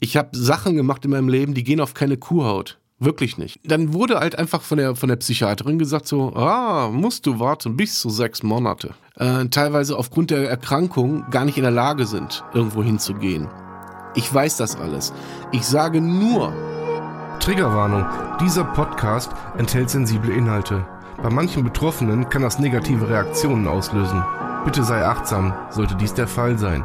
Ich habe Sachen gemacht in meinem Leben, die gehen auf keine Kuhhaut. Wirklich nicht. Dann wurde halt einfach von der, von der Psychiaterin gesagt so, ah, musst du warten bis zu sechs Monate. Äh, teilweise aufgrund der Erkrankung gar nicht in der Lage sind, irgendwo hinzugehen. Ich weiß das alles. Ich sage nur. Triggerwarnung. Dieser Podcast enthält sensible Inhalte. Bei manchen Betroffenen kann das negative Reaktionen auslösen. Bitte sei achtsam, sollte dies der Fall sein.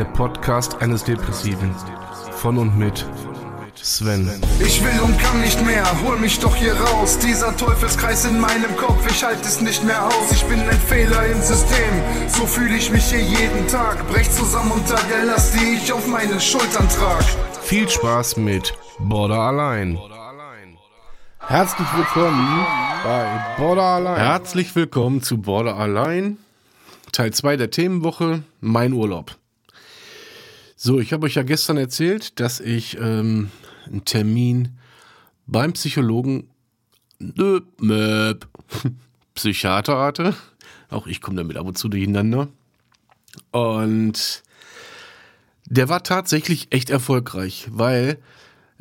Der Podcast eines Depressiven. Von und mit Sven. Ich will und kann nicht mehr, hol mich doch hier raus. Dieser Teufelskreis in meinem Kopf, ich halte es nicht mehr aus. Ich bin ein Fehler im System, so fühle ich mich hier jeden Tag. Brech zusammen unter der Last, die ich auf meinen Schultern trage. Viel Spaß mit Border allein. Herzlich willkommen bei Border Allein. Herzlich willkommen zu Border Allein. Teil 2 der Themenwoche, mein Urlaub. So, ich habe euch ja gestern erzählt, dass ich ähm, einen Termin beim Psychologen nö, möp, Psychiater hatte. Auch ich komme damit ab und zu durcheinander. Und der war tatsächlich echt erfolgreich, weil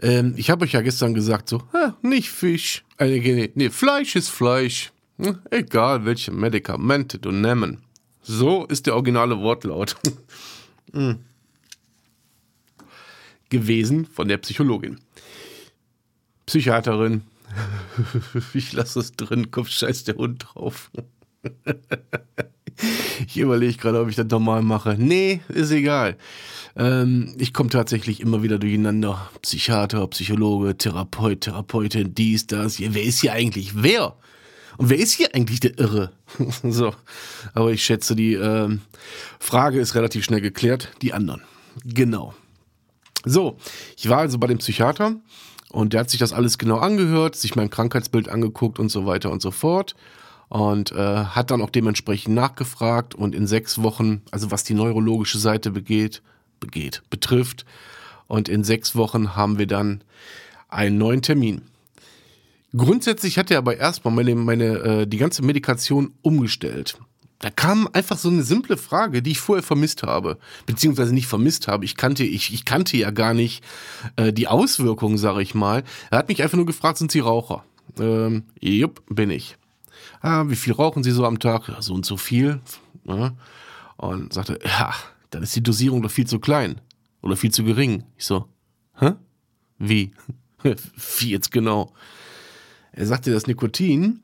ähm, ich habe euch ja gestern gesagt, so, nicht Fisch, äh, nee, nee, Fleisch ist Fleisch. Hm, egal, welche Medikamente du nehmen. So ist der originale Wortlaut. hm gewesen von der Psychologin. Psychiaterin. ich lasse es drin, Kopf scheiß der Hund drauf. ich überlege gerade, ob ich das nochmal mache. Nee, ist egal. Ähm, ich komme tatsächlich immer wieder durcheinander. Psychiater, Psychologe, Therapeut, Therapeutin, dies, das. Wer ist hier eigentlich wer? Und wer ist hier eigentlich der Irre? so. Aber ich schätze, die ähm, Frage ist relativ schnell geklärt. Die anderen. Genau. So, ich war also bei dem Psychiater und der hat sich das alles genau angehört, sich mein Krankheitsbild angeguckt und so weiter und so fort und äh, hat dann auch dementsprechend nachgefragt und in sechs Wochen, also was die neurologische Seite begeht, begeht, betrifft, und in sechs Wochen haben wir dann einen neuen Termin. Grundsätzlich hat er aber erstmal meine, meine äh, die ganze Medikation umgestellt da kam einfach so eine simple Frage, die ich vorher vermisst habe, beziehungsweise nicht vermisst habe. Ich kannte, ich, ich kannte ja gar nicht äh, die Auswirkungen, sage ich mal. Er hat mich einfach nur gefragt, sind Sie Raucher? Ähm, jupp, bin ich. Ah, wie viel rauchen Sie so am Tag? Ja, so und so viel. Ja. Und sagte, ja, dann ist die Dosierung doch viel zu klein oder viel zu gering. Ich so, hä? Wie? wie jetzt genau? Er sagte, das Nikotin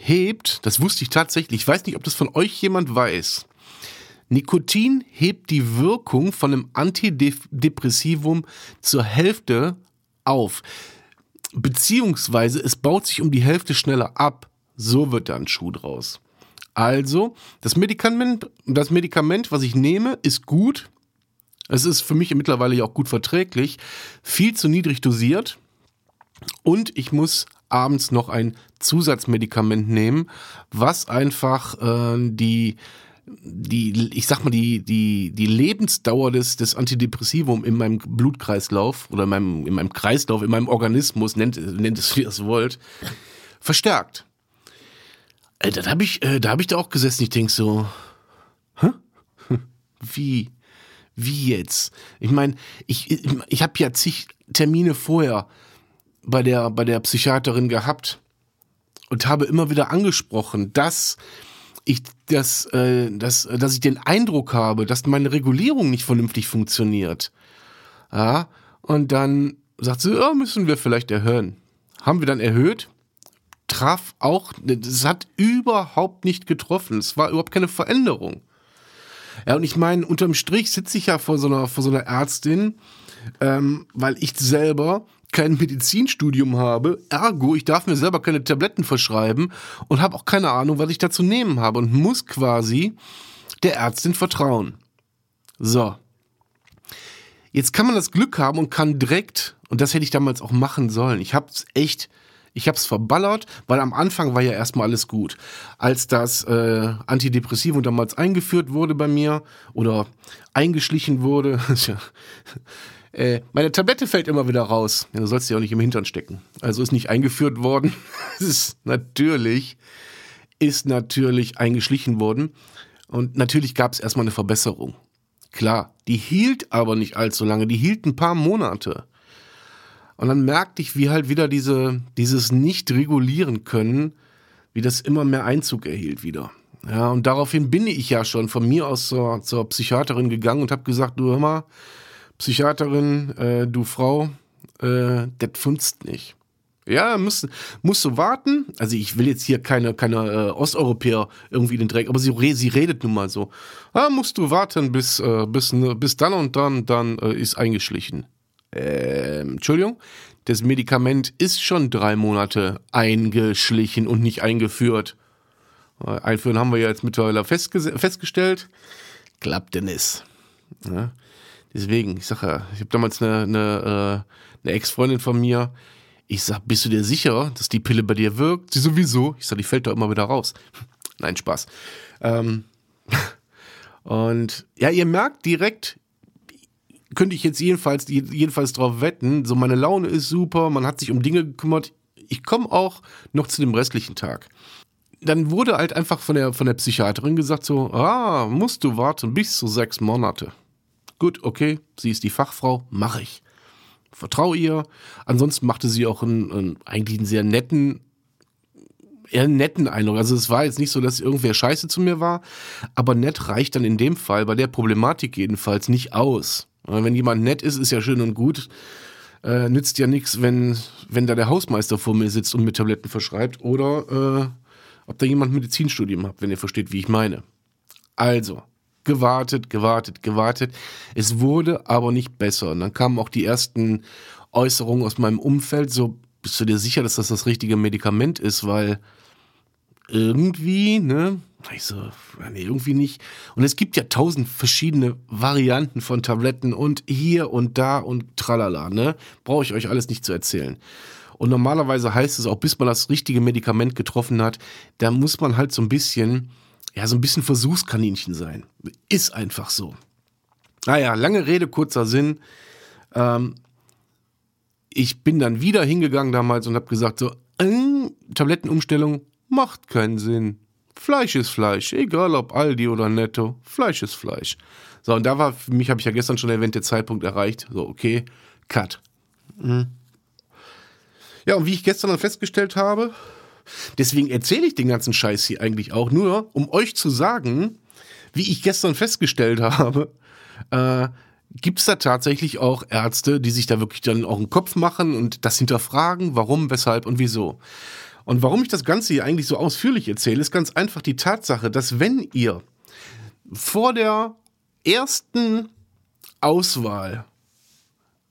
hebt, das wusste ich tatsächlich, ich weiß nicht, ob das von euch jemand weiß. Nikotin hebt die Wirkung von einem Antidepressivum zur Hälfte auf. Beziehungsweise es baut sich um die Hälfte schneller ab. So wird da ein Schuh draus. Also, das Medikament, das Medikament, was ich nehme, ist gut. Es ist für mich mittlerweile ja auch gut verträglich. Viel zu niedrig dosiert. Und ich muss abends noch ein Zusatzmedikament nehmen, was einfach äh, die die, ich sag mal, die, die, die Lebensdauer des, des Antidepressivum in meinem Blutkreislauf oder in meinem, in meinem Kreislauf, in meinem Organismus, nennt, nennt es wie ihr es wollt, verstärkt. Äh, da habe ich, äh, da habe ich da auch gesessen, ich denk so, hä? Wie? Wie jetzt? Ich meine, ich, ich, ich habe ja zig Termine vorher bei der, bei der Psychiaterin gehabt und habe immer wieder angesprochen, dass ich das, äh, dass, dass ich den Eindruck habe, dass meine Regulierung nicht vernünftig funktioniert. Ja, und dann sagt sie, oh, müssen wir vielleicht erhöhen. Haben wir dann erhöht, traf auch, es hat überhaupt nicht getroffen. Es war überhaupt keine Veränderung. Ja, und ich meine, unterm Strich sitze ich ja vor so einer, vor so einer Ärztin, ähm, weil ich selber kein Medizinstudium habe, ergo, ich darf mir selber keine Tabletten verschreiben und habe auch keine Ahnung, was ich da zu nehmen habe und muss quasi der Ärztin vertrauen. So. Jetzt kann man das Glück haben und kann direkt, und das hätte ich damals auch machen sollen. Ich hab's echt, ich hab's verballert, weil am Anfang war ja erstmal alles gut. Als das äh, Antidepressivum damals eingeführt wurde bei mir oder eingeschlichen wurde, äh, meine Tablette fällt immer wieder raus. Ja, du sollst sie auch nicht im Hintern stecken. Also ist nicht eingeführt worden. es ist natürlich, ist natürlich eingeschlichen worden. Und natürlich gab es erstmal eine Verbesserung. Klar, die hielt aber nicht allzu lange, die hielt ein paar Monate. Und dann merkte ich, wie halt wieder diese, dieses nicht regulieren können, wie das immer mehr Einzug erhielt wieder. Ja, und daraufhin bin ich ja schon von mir aus zur, zur Psychiaterin gegangen und habe gesagt, du hör mal, Psychiaterin, äh, du Frau, äh, das funzt nicht. Ja, musst, musst du warten. Also ich will jetzt hier keine, keine äh, Osteuropäer irgendwie in den Dreck, aber sie, sie redet nun mal so. Ah, musst du warten bis, äh, bis, bis dann und dann, dann äh, ist eingeschlichen. Ähm, Entschuldigung, das Medikament ist schon drei Monate eingeschlichen und nicht eingeführt. Äh, einführen haben wir ja jetzt mittlerweile festgestellt. Klappt denn es? Ja. Deswegen, ich sag ja, ich habe damals eine, eine, äh, eine Ex-Freundin von mir, ich sag, bist du dir sicher, dass die Pille bei dir wirkt? Sie sowieso. Ich sag, die fällt doch immer wieder raus. Nein, Spaß. Ähm, und ja, ihr merkt direkt, könnte ich jetzt jedenfalls, jedenfalls drauf wetten, so meine Laune ist super, man hat sich um Dinge gekümmert. Ich komme auch noch zu dem restlichen Tag. Dann wurde halt einfach von der, von der Psychiaterin gesagt so, ah, musst du warten bis zu sechs Monate. Gut, okay, sie ist die Fachfrau, mache ich vertraue ihr. Ansonsten machte sie auch einen, einen, eigentlich einen sehr netten, eher netten Eindruck. Also es war jetzt nicht so, dass irgendwer scheiße zu mir war, aber nett reicht dann in dem Fall, bei der Problematik jedenfalls, nicht aus. Wenn jemand nett ist, ist ja schön und gut. Äh, nützt ja nichts, wenn, wenn da der Hausmeister vor mir sitzt und mir Tabletten verschreibt oder äh, ob da jemand Medizinstudium hat, wenn ihr versteht, wie ich meine. Also, gewartet, gewartet, gewartet. Es wurde aber nicht besser. Und dann kamen auch die ersten Äußerungen aus meinem Umfeld, so, bist du dir sicher, dass das das richtige Medikament ist, weil irgendwie, ne? Ich so, nee, irgendwie nicht. Und es gibt ja tausend verschiedene Varianten von Tabletten und hier und da und tralala, ne? Brauche ich euch alles nicht zu erzählen. Und normalerweise heißt es auch, bis man das richtige Medikament getroffen hat, da muss man halt so ein bisschen ja, so ein bisschen Versuchskaninchen sein. Ist einfach so. Naja, lange Rede, kurzer Sinn. Ähm, ich bin dann wieder hingegangen damals und habe gesagt, so, äh, Tablettenumstellung macht keinen Sinn. Fleisch ist Fleisch, egal ob Aldi oder Netto, Fleisch ist Fleisch. So, und da war für mich, habe ich ja gestern schon erwähnt, der Zeitpunkt erreicht. So, okay, Cut. Mhm. Ja, und wie ich gestern dann festgestellt habe, Deswegen erzähle ich den ganzen Scheiß hier eigentlich auch nur, um euch zu sagen, wie ich gestern festgestellt habe, äh, gibt es da tatsächlich auch Ärzte, die sich da wirklich dann auch einen Kopf machen und das hinterfragen, warum, weshalb und wieso. Und warum ich das Ganze hier eigentlich so ausführlich erzähle, ist ganz einfach die Tatsache, dass wenn ihr vor der ersten Auswahl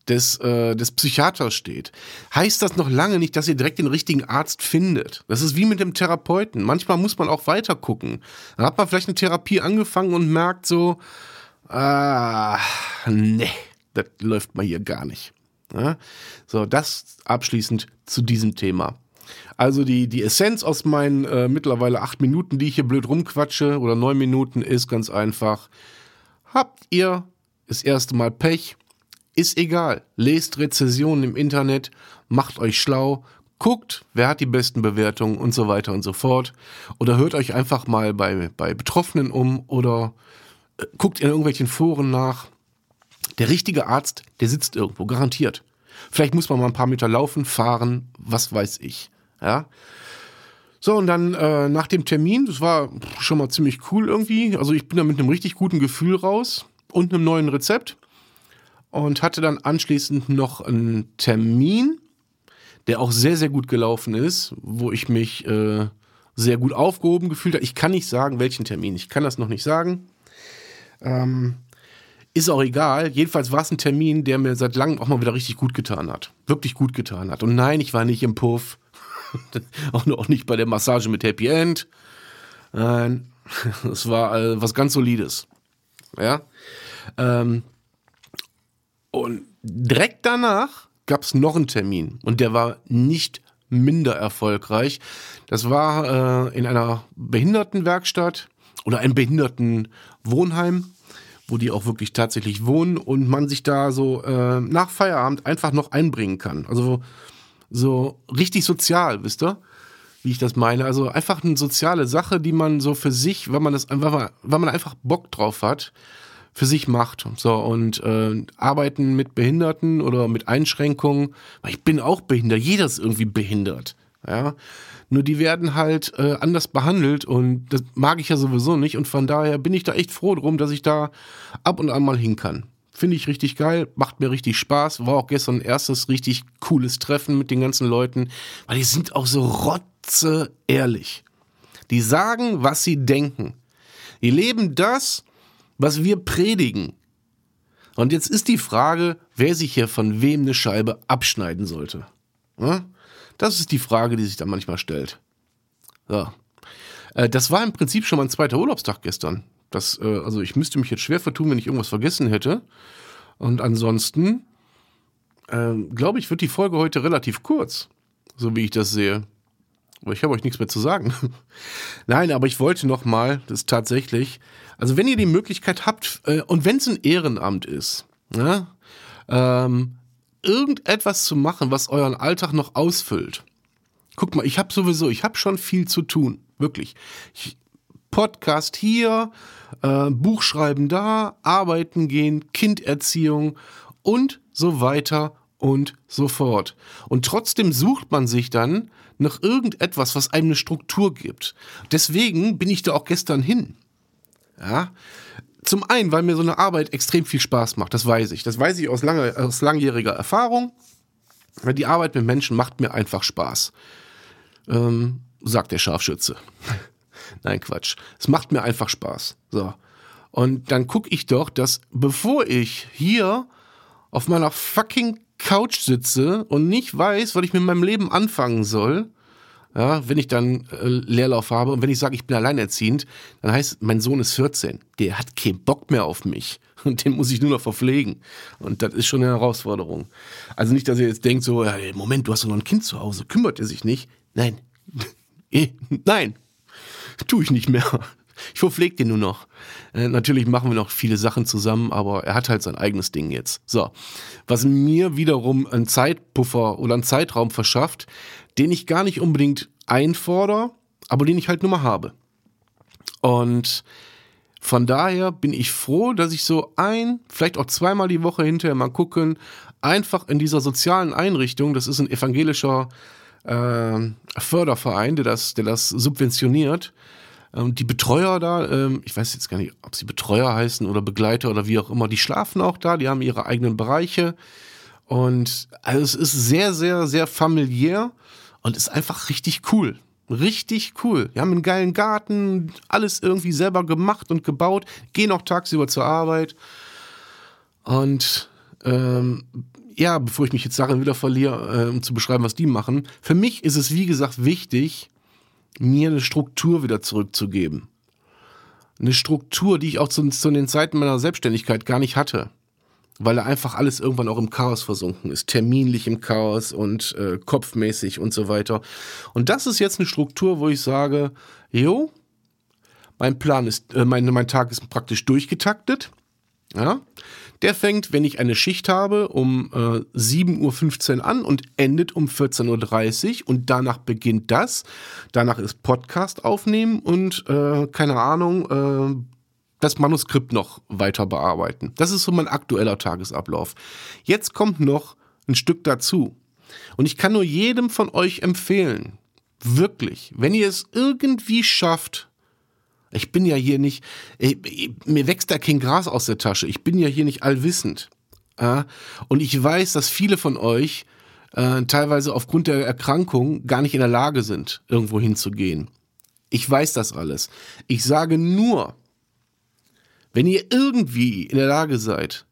des, äh, des Psychiaters steht, heißt das noch lange nicht, dass ihr direkt den richtigen Arzt findet. Das ist wie mit dem Therapeuten. Manchmal muss man auch weiter gucken. Dann hat man vielleicht eine Therapie angefangen und merkt so, ah, nee, das läuft mal hier gar nicht. Ja? So, das abschließend zu diesem Thema. Also die, die Essenz aus meinen äh, mittlerweile acht Minuten, die ich hier blöd rumquatsche, oder neun Minuten, ist ganz einfach. Habt ihr das erste Mal Pech, ist egal. Lest Rezessionen im Internet, macht euch schlau, guckt, wer hat die besten Bewertungen und so weiter und so fort. Oder hört euch einfach mal bei, bei Betroffenen um oder äh, guckt in irgendwelchen Foren nach. Der richtige Arzt, der sitzt irgendwo, garantiert. Vielleicht muss man mal ein paar Meter laufen, fahren, was weiß ich. Ja. So, und dann äh, nach dem Termin, das war schon mal ziemlich cool irgendwie. Also ich bin da mit einem richtig guten Gefühl raus und einem neuen Rezept und hatte dann anschließend noch einen Termin, der auch sehr, sehr gut gelaufen ist, wo ich mich äh, sehr gut aufgehoben gefühlt habe. Ich kann nicht sagen, welchen Termin. Ich kann das noch nicht sagen. Ähm, ist auch egal. Jedenfalls war es ein Termin, der mir seit langem auch mal wieder richtig gut getan hat. Wirklich gut getan hat. Und nein, ich war nicht im Puff. auch, auch nicht bei der Massage mit Happy End. Nein, es war äh, was ganz Solides. Ja. Ähm, Und direkt danach gab es noch einen Termin und der war nicht minder erfolgreich. Das war äh, in einer Behindertenwerkstatt oder einem Behindertenwohnheim, wo die auch wirklich tatsächlich wohnen und man sich da so äh, nach Feierabend einfach noch einbringen kann. Also so richtig sozial, wisst ihr? Wie ich das meine. Also einfach eine soziale Sache, die man so für sich, wenn man das, wenn man, wenn man einfach Bock drauf hat, für sich macht. So, und äh, arbeiten mit Behinderten oder mit Einschränkungen. Ich bin auch behindert, jeder ist irgendwie behindert. Ja. Nur die werden halt äh, anders behandelt und das mag ich ja sowieso nicht. Und von daher bin ich da echt froh drum, dass ich da ab und an mal hin kann. Finde ich richtig geil, macht mir richtig Spaß. War auch gestern ein erstes richtig cooles Treffen mit den ganzen Leuten, weil die sind auch so rotze ehrlich. Die sagen, was sie denken. Die leben das, was wir predigen. Und jetzt ist die Frage, wer sich hier von wem eine Scheibe abschneiden sollte. Das ist die Frage, die sich da manchmal stellt. So. Äh, das war im Prinzip schon mein zweiter Urlaubstag gestern. Das, äh, also ich müsste mich jetzt schwer vertun, wenn ich irgendwas vergessen hätte. Und ansonsten, äh, glaube ich, wird die Folge heute relativ kurz, so wie ich das sehe. Aber ich habe euch nichts mehr zu sagen. Nein, aber ich wollte noch mal, das ist tatsächlich, also wenn ihr die Möglichkeit habt äh, und wenn es ein Ehrenamt ist, ne, ähm, irgendetwas zu machen, was euren Alltag noch ausfüllt. Guck mal, ich habe sowieso, ich habe schon viel zu tun, wirklich. Ich, Podcast hier, äh, Buchschreiben da, arbeiten gehen, Kinderziehung und so weiter und so fort. Und trotzdem sucht man sich dann nach irgendetwas, was einem eine Struktur gibt. Deswegen bin ich da auch gestern hin. Ja. Zum einen, weil mir so eine Arbeit extrem viel Spaß macht, das weiß ich. Das weiß ich aus, lange, aus langjähriger Erfahrung. Die Arbeit mit Menschen macht mir einfach Spaß. Ähm, sagt der Scharfschütze. Nein, Quatsch. Es macht mir einfach Spaß. So. Und dann gucke ich doch, dass bevor ich hier auf meiner fucking Couch sitze und nicht weiß, was ich mit meinem Leben anfangen soll, ja, wenn ich dann äh, Leerlauf habe und wenn ich sage, ich bin alleinerziehend, dann heißt, mein Sohn ist 14, der hat keinen Bock mehr auf mich und den muss ich nur noch verpflegen und das ist schon eine Herausforderung. Also nicht, dass ihr jetzt denkt so, ja, Moment, du hast doch noch ein Kind zu Hause, kümmert er sich nicht? Nein, eh, nein, tue ich nicht mehr. Ich verpflege den nur noch. Äh, natürlich machen wir noch viele Sachen zusammen, aber er hat halt sein eigenes Ding jetzt. So. Was mir wiederum einen Zeitpuffer oder einen Zeitraum verschafft, den ich gar nicht unbedingt einfordere, aber den ich halt nur mal habe. Und von daher bin ich froh, dass ich so ein, vielleicht auch zweimal die Woche hinterher mal gucken, einfach in dieser sozialen Einrichtung, das ist ein evangelischer äh, Förderverein, der das, der das subventioniert, ähm, die Betreuer da, ähm, ich weiß jetzt gar nicht, ob sie Betreuer heißen oder Begleiter oder wie auch immer, die schlafen auch da, die haben ihre eigenen Bereiche. Und also es ist sehr, sehr, sehr familiär und ist einfach richtig cool. Richtig cool. Wir haben einen geilen Garten, alles irgendwie selber gemacht und gebaut, gehen auch tagsüber zur Arbeit. Und ähm, ja, bevor ich mich jetzt darin wieder verliere, äh, um zu beschreiben, was die machen, für mich ist es, wie gesagt, wichtig, mir eine Struktur wieder zurückzugeben. Eine Struktur, die ich auch zu, zu den Zeiten meiner Selbstständigkeit gar nicht hatte. Weil da einfach alles irgendwann auch im Chaos versunken ist. Terminlich im Chaos und äh, kopfmäßig und so weiter. Und das ist jetzt eine Struktur, wo ich sage, jo, mein Plan ist, äh, mein, mein Tag ist praktisch durchgetaktet. Ja, der fängt, wenn ich eine Schicht habe, um äh, 7.15 Uhr an und endet um 14.30 Uhr und danach beginnt das. Danach ist Podcast aufnehmen und äh, keine Ahnung, äh, das Manuskript noch weiter bearbeiten. Das ist so mein aktueller Tagesablauf. Jetzt kommt noch ein Stück dazu. Und ich kann nur jedem von euch empfehlen, wirklich, wenn ihr es irgendwie schafft, ich bin ja hier nicht, ich, mir wächst da kein Gras aus der Tasche. Ich bin ja hier nicht allwissend. Ja? Und ich weiß, dass viele von euch äh, teilweise aufgrund der Erkrankung gar nicht in der Lage sind, irgendwo hinzugehen. Ich weiß das alles. Ich sage nur, wenn ihr irgendwie in der Lage seid,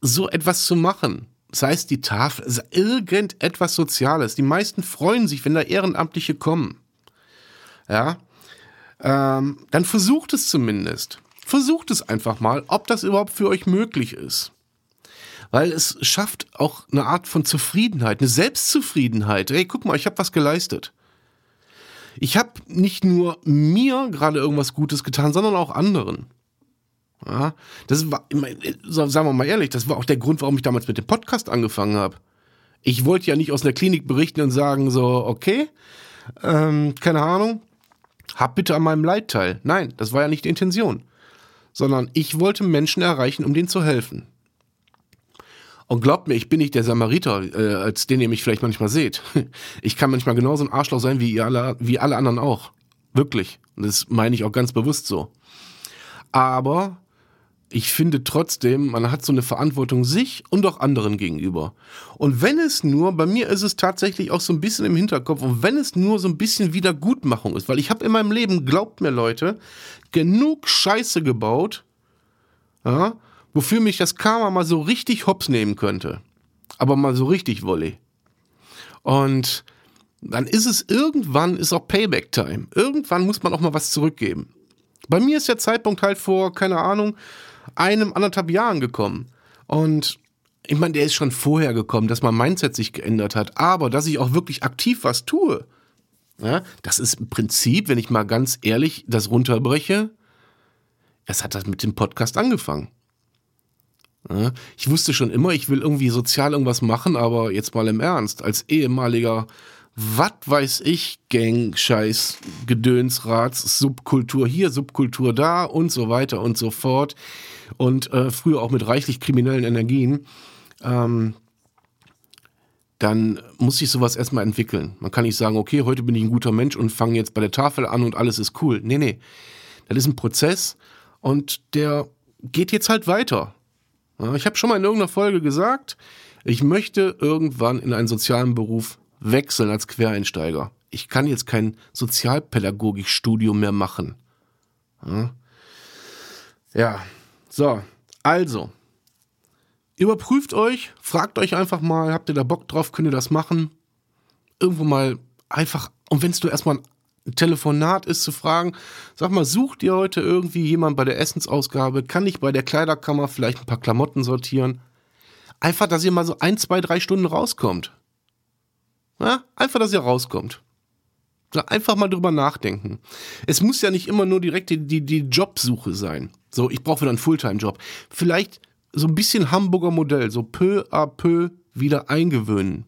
so etwas zu machen, sei es die Tafel, irgendetwas Soziales. Die meisten freuen sich, wenn da Ehrenamtliche kommen. Ja, ähm, dann versucht es zumindest. Versucht es einfach mal, ob das überhaupt für euch möglich ist. weil es schafft auch eine Art von Zufriedenheit, eine Selbstzufriedenheit. Hey, guck mal, ich habe was geleistet. Ich habe nicht nur mir gerade irgendwas Gutes getan, sondern auch anderen. Ja, das war, sagen wir mal ehrlich, das war auch der Grund, warum ich damals mit dem Podcast angefangen habe. Ich wollte ja nicht aus einer Klinik berichten und sagen so, okay, ähm, keine Ahnung, hab bitte an meinem Leid teil. Nein, das war ja nicht die Intention. Sondern ich wollte Menschen erreichen, um denen zu helfen. Und glaubt mir, ich bin nicht der Samariter, äh, als den ihr mich vielleicht manchmal seht. Ich kann manchmal genauso ein Arschloch sein wie ihr alle, wie alle anderen auch. Wirklich. Und das meine ich auch ganz bewusst so. Aber ich finde trotzdem, man hat so eine Verantwortung sich und auch anderen gegenüber. Und wenn es nur, bei mir ist es tatsächlich auch so ein bisschen im Hinterkopf, und wenn es nur so ein bisschen Wiedergutmachung ist, weil ich habe in meinem Leben, glaubt mir Leute, genug Scheiße gebaut, ja, wofür mich das Karma mal so richtig hops nehmen könnte. Aber mal so richtig Wolle. Und dann ist es irgendwann, ist auch Payback-Time. Irgendwann muss man auch mal was zurückgeben. Bei mir ist der Zeitpunkt halt vor, keine Ahnung, einem, anderthalb Jahren gekommen. Und ich meine, der ist schon vorher gekommen, dass mein Mindset sich geändert hat. Aber dass ich auch wirklich aktiv was tue, ja, das ist im Prinzip, wenn ich mal ganz ehrlich das runterbreche, es hat das mit dem Podcast angefangen. Ja, ich wusste schon immer, ich will irgendwie sozial irgendwas machen, aber jetzt mal im Ernst, als ehemaliger was weiß ich, Gang, Scheiß, Gedönsrats, Subkultur hier, Subkultur da und so weiter und so fort. Und äh, früher auch mit reichlich kriminellen Energien. Ähm, dann muss sich sowas erstmal entwickeln. Man kann nicht sagen, okay, heute bin ich ein guter Mensch und fange jetzt bei der Tafel an und alles ist cool. Nee, nee. Das ist ein Prozess und der geht jetzt halt weiter. Ich habe schon mal in irgendeiner Folge gesagt, ich möchte irgendwann in einen sozialen Beruf wechseln als Quereinsteiger. Ich kann jetzt kein Sozialpädagogikstudium mehr machen. Ja, so, also. Überprüft euch, fragt euch einfach mal, habt ihr da Bock drauf, könnt ihr das machen? Irgendwo mal einfach, und wenn es nur erstmal ein Telefonat ist, zu fragen, sag mal, sucht ihr heute irgendwie jemand bei der Essensausgabe? Kann ich bei der Kleiderkammer vielleicht ein paar Klamotten sortieren? Einfach, dass ihr mal so ein, zwei, drei Stunden rauskommt. Ja, einfach, dass ihr rauskommt. Einfach mal drüber nachdenken. Es muss ja nicht immer nur direkt die, die, die Jobsuche sein. So, ich brauche wieder einen Fulltime-Job. Vielleicht so ein bisschen Hamburger Modell, so peu à peu wieder eingewöhnen.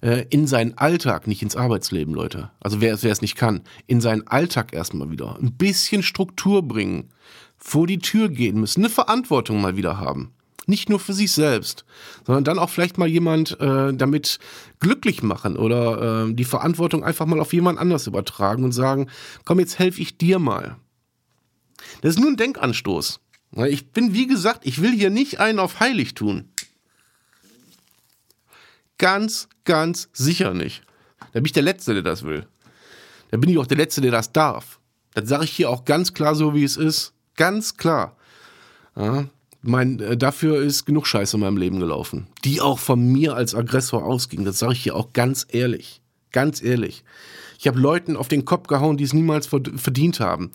Äh, in seinen Alltag, nicht ins Arbeitsleben, Leute. Also wer, wer es nicht kann, in seinen Alltag erstmal wieder. Ein bisschen Struktur bringen. Vor die Tür gehen müssen. Eine Verantwortung mal wieder haben. Nicht nur für sich selbst, sondern dann auch vielleicht mal jemand äh, damit glücklich machen oder äh, die Verantwortung einfach mal auf jemand anders übertragen und sagen, komm, jetzt helfe ich dir mal. Das ist nur ein Denkanstoß. Ich bin, wie gesagt, ich will hier nicht einen auf heilig tun. Ganz, ganz sicher nicht. Da bin ich der Letzte, der das will. Da bin ich auch der Letzte, der das darf. Das sage ich hier auch ganz klar so, wie es ist. Ganz klar. Ja, mein, äh, dafür ist genug Scheiße in meinem Leben gelaufen, die auch von mir als Aggressor ausging. Das sage ich hier auch ganz ehrlich. Ganz ehrlich. Ich habe Leuten auf den Kopf gehauen, die es niemals verdient haben.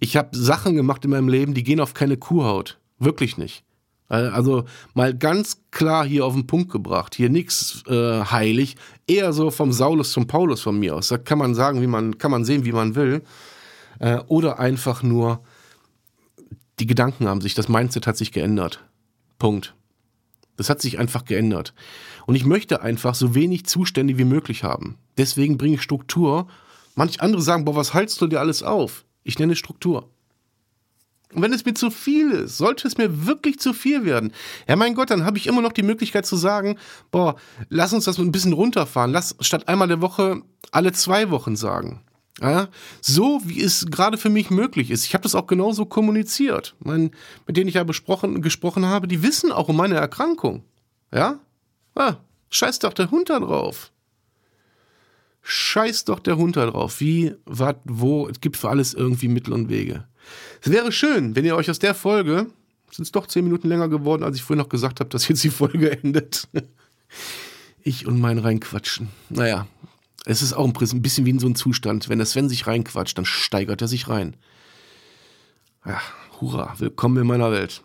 Ich habe Sachen gemacht in meinem Leben, die gehen auf keine Kuhhaut. Wirklich nicht. Also mal ganz klar hier auf den Punkt gebracht. Hier nichts äh, heilig. Eher so vom Saulus zum Paulus von mir aus. Da kann man sagen, wie man, kann man sehen, wie man will. Äh, oder einfach nur die Gedanken haben sich, das Mindset hat sich geändert. Punkt. Das hat sich einfach geändert. Und ich möchte einfach so wenig Zustände wie möglich haben. Deswegen bringe ich Struktur. Manch andere sagen, boah, was haltst du dir alles auf? Ich nenne Struktur. Und wenn es mir zu viel ist, sollte es mir wirklich zu viel werden, ja mein Gott, dann habe ich immer noch die Möglichkeit zu sagen, boah, lass uns das ein bisschen runterfahren. Lass statt einmal der Woche alle zwei Wochen sagen. Ja, so wie es gerade für mich möglich ist. Ich habe das auch genauso kommuniziert. Mein, mit denen ich ja besprochen, gesprochen habe, die wissen auch um meine Erkrankung. Ja? Ah, scheiß doch der Hund da drauf. Scheiß doch der Hund da drauf. Wie, was, wo, es gibt für alles irgendwie Mittel und Wege. Es wäre schön, wenn ihr euch aus der Folge, sind es doch zehn Minuten länger geworden, als ich vorhin noch gesagt habe, dass jetzt die Folge endet. Ich und mein Reinquatschen. Naja, es ist auch ein bisschen wie in so einem Zustand. Wenn der Sven sich reinquatscht, dann steigert er sich rein. Ja, hurra, willkommen in meiner Welt.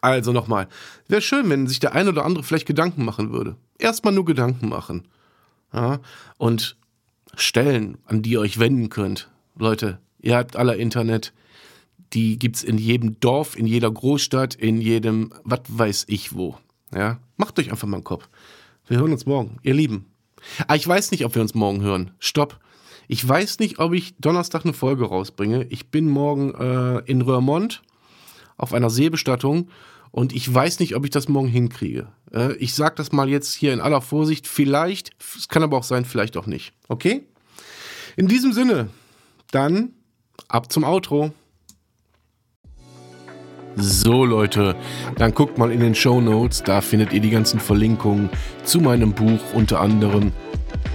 Also nochmal, wäre schön, wenn sich der ein oder andere vielleicht Gedanken machen würde. Erstmal nur Gedanken machen. Ja? Und Stellen, an die ihr euch wenden könnt. Leute, ihr habt alle Internet. Die gibt's in jedem Dorf, in jeder Großstadt, in jedem, was weiß ich wo. Ja? Macht euch einfach mal einen Kopf. Wir hören uns morgen, ihr Lieben. Ah, ich weiß nicht, ob wir uns morgen hören. Stopp. Ich weiß nicht, ob ich Donnerstag eine Folge rausbringe. Ich bin morgen äh, in Röhrmond auf einer Seebestattung und ich weiß nicht, ob ich das morgen hinkriege. Äh, ich sage das mal jetzt hier in aller Vorsicht. Vielleicht, es kann aber auch sein, vielleicht auch nicht. Okay? In diesem Sinne, dann ab zum Outro. So Leute, dann guckt mal in den Show Notes, da findet ihr die ganzen Verlinkungen zu meinem Buch, unter anderem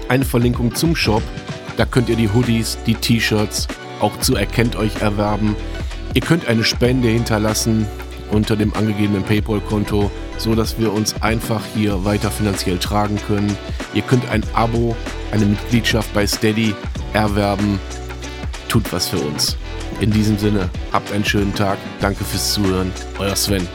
eine Verlinkung zum Shop. Da könnt ihr die Hoodies, die T-Shirts auch zu Erkennt euch erwerben. Ihr könnt eine Spende hinterlassen unter dem angegebenen PayPal-Konto, so dass wir uns einfach hier weiter finanziell tragen können. Ihr könnt ein Abo, eine Mitgliedschaft bei Steady erwerben. Tut was für uns. In diesem Sinne, habt einen schönen Tag. Danke fürs Zuhören. Euer Sven.